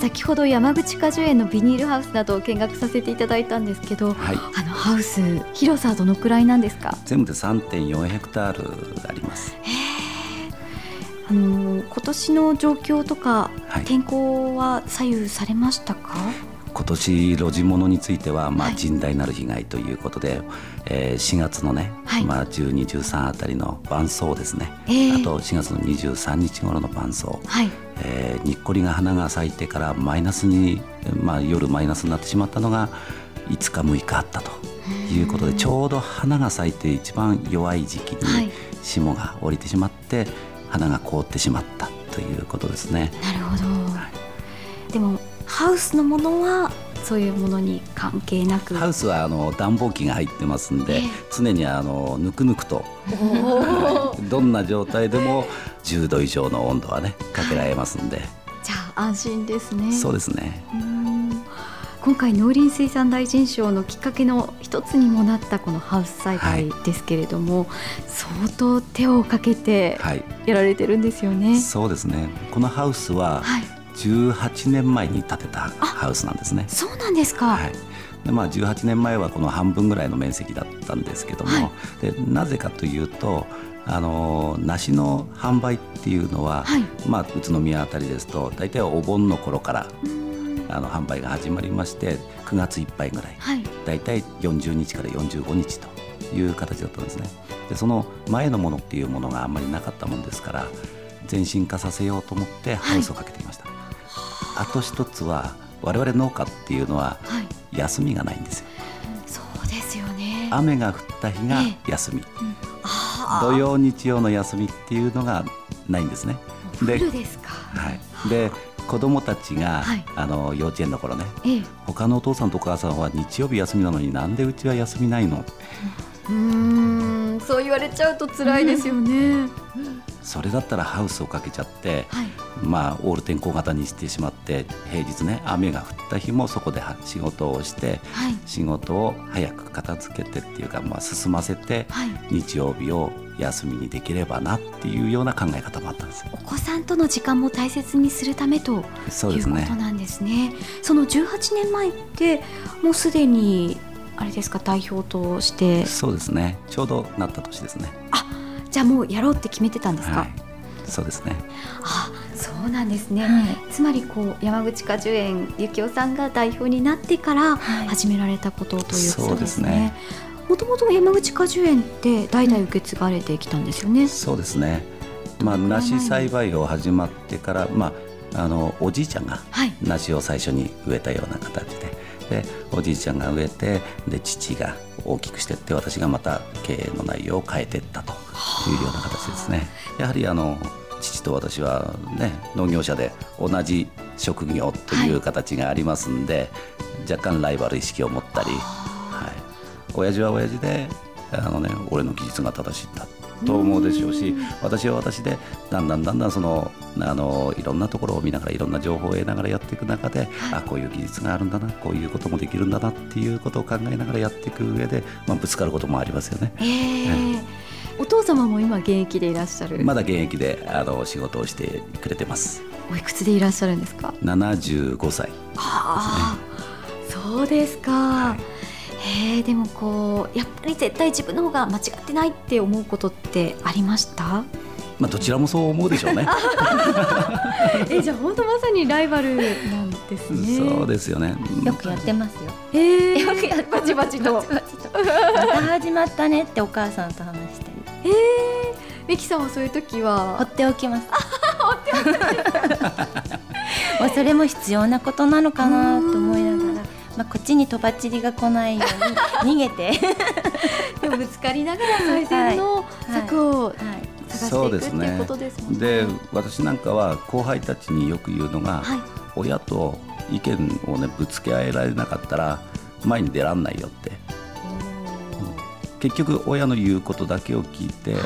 先ほど山口果樹園のビニールハウスなどを見学させていただいたんですけど、はい、あのハウス広さはどのくらいなんですか？全部で3.4ヘクタールあります。あの今年の状況とか、はい、天候は左右されましたか？今年路地物については、まあ、甚大なる被害ということで、はい、えー、4月のね、はい、まあ、12、13あたりの伴奏ですね、えー、あと4月の23日頃の伴奏、はい、えー、にっこりが花が咲いてからマイナスに、まあ、夜マイナスになってしまったのが5日6日あったということでちょうど花が咲いて一番弱い時期に霜が降りてしまって、花が凍ってしまったということですね。なるほど、でもハウスのものはそういうものに関係なく。ハウスはあの暖房機が入ってますんで、えー、常にあのぬくぬくと どんな状態でも10度以上の温度はねかけられますんで、じゃあ安心ですね。そうですね。今回農林水産大臣賞のきっかけの一つにもなったこのハウス栽培ですけれども、はい、相当手をかけてやられてるんですよね、はい、そうですね。このハウスは、はい18年前に建てたハウスなんですね。そうなんですか、はい。でまあ、18年前はこの半分ぐらいの面積だったんですけども、はい、でなぜかというとあの梨の販売っていうのは、はい、まあ、宇都宮あたりですと大体お盆の頃からあの販売が始まりまして9月いっぱいぐらい、はい、大体40日から45日という形だったんですね。でその前のものっていうものがあんまりなかったもんですから全身化させようと思ってハウスをかけていました。あと一つは我々農家っていうのは休みがないんですよ。そうですよね。雨が降った日が休み、ええうん、土曜日曜の休みっていうのがないんですね。ではい、で子供たちが、はい、あの幼稚園の頃ね、ええ、他のお父さんとお母さんは日曜日休みなのになんでうちは休みないの？うんそう言われちゃうと辛いですよね。それだったらハウスをかけちゃって、はい、まあオール天候型にしてしまって平日ね雨が降った日もそこで仕事をして、はい、仕事を早く片付けてっていうか、まあ、進ませて、はい、日曜日を休みにできればなっていうような考え方もあったんですお子さんとの時間も大切にするためということなんですね。そ、ね、の18年前ってもうすでにあれですか代表として？そうですね。ちょうどなった年ですね。あじゃあもうやろうって決めてたんですか、はい、そうですね。あそうなんですね、はい、つまりこう山口果樹園幸男さんが代表になってから始められたことということですね、もともと山口果樹園って代々受け継がれてきたんですよね、うん、そうですね。まあ梨栽培を始まってからまああのおじいちゃんが梨を最初に植えたような形で、でおじいちゃんが植えてで父が大きくしていって私がまた経営の内容を変えていったというような形ですね。やはりあの父と私はね農業者で同じ職業という形がありますんで、はい、若干ライバル意識を持ったり、はい、親父は親父であのね俺の技術が正しいんだと思うでしょうし私は私でだんだんだんだんそのあのいろんなところを見ながらいろんな情報を得ながらやっていく中で、はい、あこういう技術があるんだなこういうこともできるんだなっていうことを考えながらやっていく上で、まあ、ぶつかることもありますよね。えー、お父様も今現役でいらっしゃる？まだ現役であの仕事をしてくれてます。おいくつでいらっしゃるんですか？75歳、ね、はあそうですか、はいえー、でもこうやっぱり絶対自分の方が間違ってないって思うことってありました？まあどちらもそう思うでしょうね。えじゃあ本当まさにライバルなんですね。そうですよね。よくやってますよ。えー、よくやバチバチと。また始まったねってお母さんと話してる。ええー、ミキさんはそういう時は？放っておきます。放っておきます。もうそれも必要なことなのかなと思いながら。まあ、こっちにとばっちりが来ないように逃げて。でもぶつかりながら最善の策を、はい。探していくっていうことですもんね。で私なんかは後輩たちによく言うのが、はい、親と意見をねぶつけ合えられなかったら前に出らんないよって、うん、結局親の言うことだけを聞いて、はい。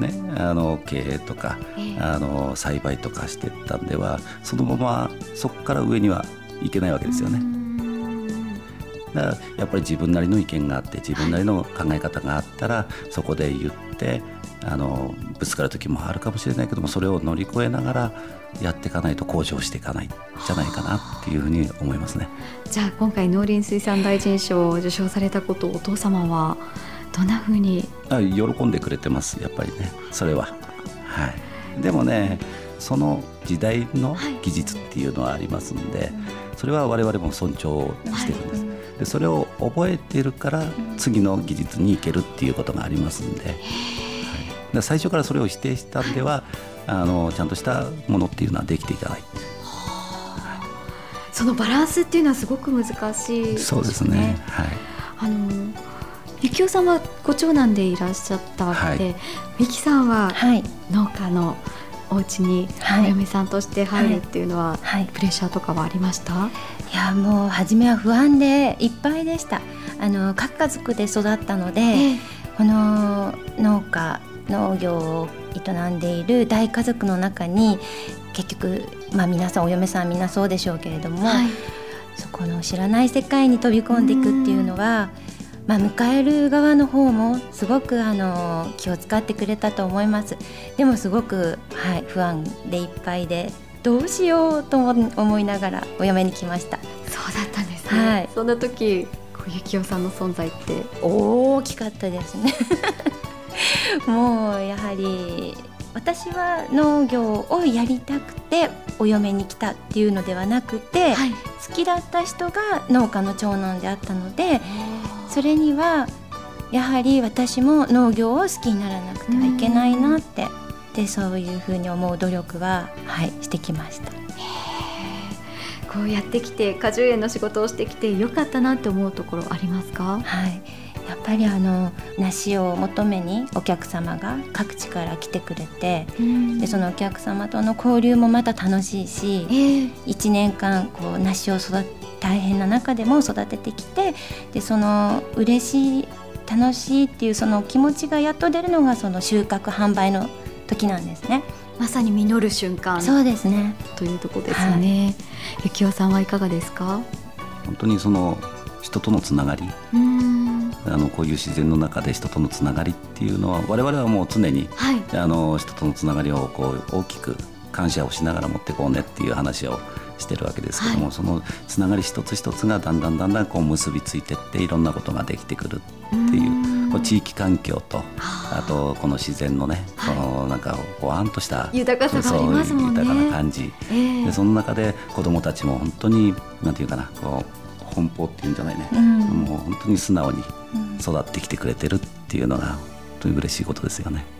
ね、あの経営とか、えー、あの栽培とかしていったんではそのままそこから上にはいけないわけですよね。だからやっぱり自分なりの意見があって自分なりの考え方があったら、そこで言ってあのぶつかる時もあるかもしれないけどもそれを乗り越えながらやっていかないと向上していかないじゃないかなっていうふうに思いますね。じゃあ今回農林水産大臣賞を受賞されたことをお父様はどんなふうに？あ喜んでくれてますやっぱりねそれは。はい、でもねその時代の技術っていうのはありますんで、はい、それは我々も尊重してるんです。はい、でそれを覚えてるから次の技術に行けるっていうことがありますんで。はいで最初からそれを否定したんでは、あのちゃんとしたものっていうのはできていかない。そのバランスっていうのはすごく難しい、ね、そうですね。はい。あの幸男さんはご長男でいらっしゃったわけで、はい、美樹さんは農家のお家にお嫁さんとして入るっていうのは、はい、プレッシャーとかはありました？いやもう初めは不安でいっぱいでした。あの各家族で育ったので、ええ、この農家農業を営んでいる大家族の中に結局、まあ、皆さんお嫁さんみんなそうでしょうけれども、はい、そこの知らない世界に飛び込んでいくっていうのは、まあ、迎える側の方もすごくあの気を使ってくれたと思います。でもすごく、はい、不安でいっぱいでどうしようと思いながらお嫁に来ました。そうだったんですね、はい、そんな時幸男さんの存在って？大きかったですね。もうやはり私は農業をやりたくてお嫁に来たっていうのではなくて、はい、好きだった人が農家の長男であったのでそれにはやはり私も農業を好きにならなくてはいけないなってでそういうふうに思う努力は、はい、してきました。こうやってきて果樹園の仕事をしてきてよかったなって思うところありますか？はい。やっぱりあの梨を求めにお客様が各地から来てくれて、でそのお客様との交流もまた楽しいし、えー、1年間こう梨を育て大変な中でも育ててきてでその嬉しい楽しいっていうその気持ちがやっと出るのがその収穫販売の時なんですね。まさに実る瞬間。そうですね。というところですよね。はい、幸男さんはいかがですか？本当にその人とのつながり。あのこういう自然の中で人とのつながりっていうのは我々はもう常に、はい、あの人とのつながりをこう大きく感謝をしながら持っていこうねっていう話をしてるわけですけども、はい、そのつながり一つ一つがだんだんだんだんこう結びついてっていろんなことができてくるっていうこう地域環境とあ。とこの自然のね、はい、このなんかほわんとした豊かさがね。豊かな感じ、えー、でその中で子どもたちも本当になんていうかなこう奔放っていうんじゃないね、うん、もう本当に素直に育ってきてくれてるっていうのが本当に嬉しいことですよね。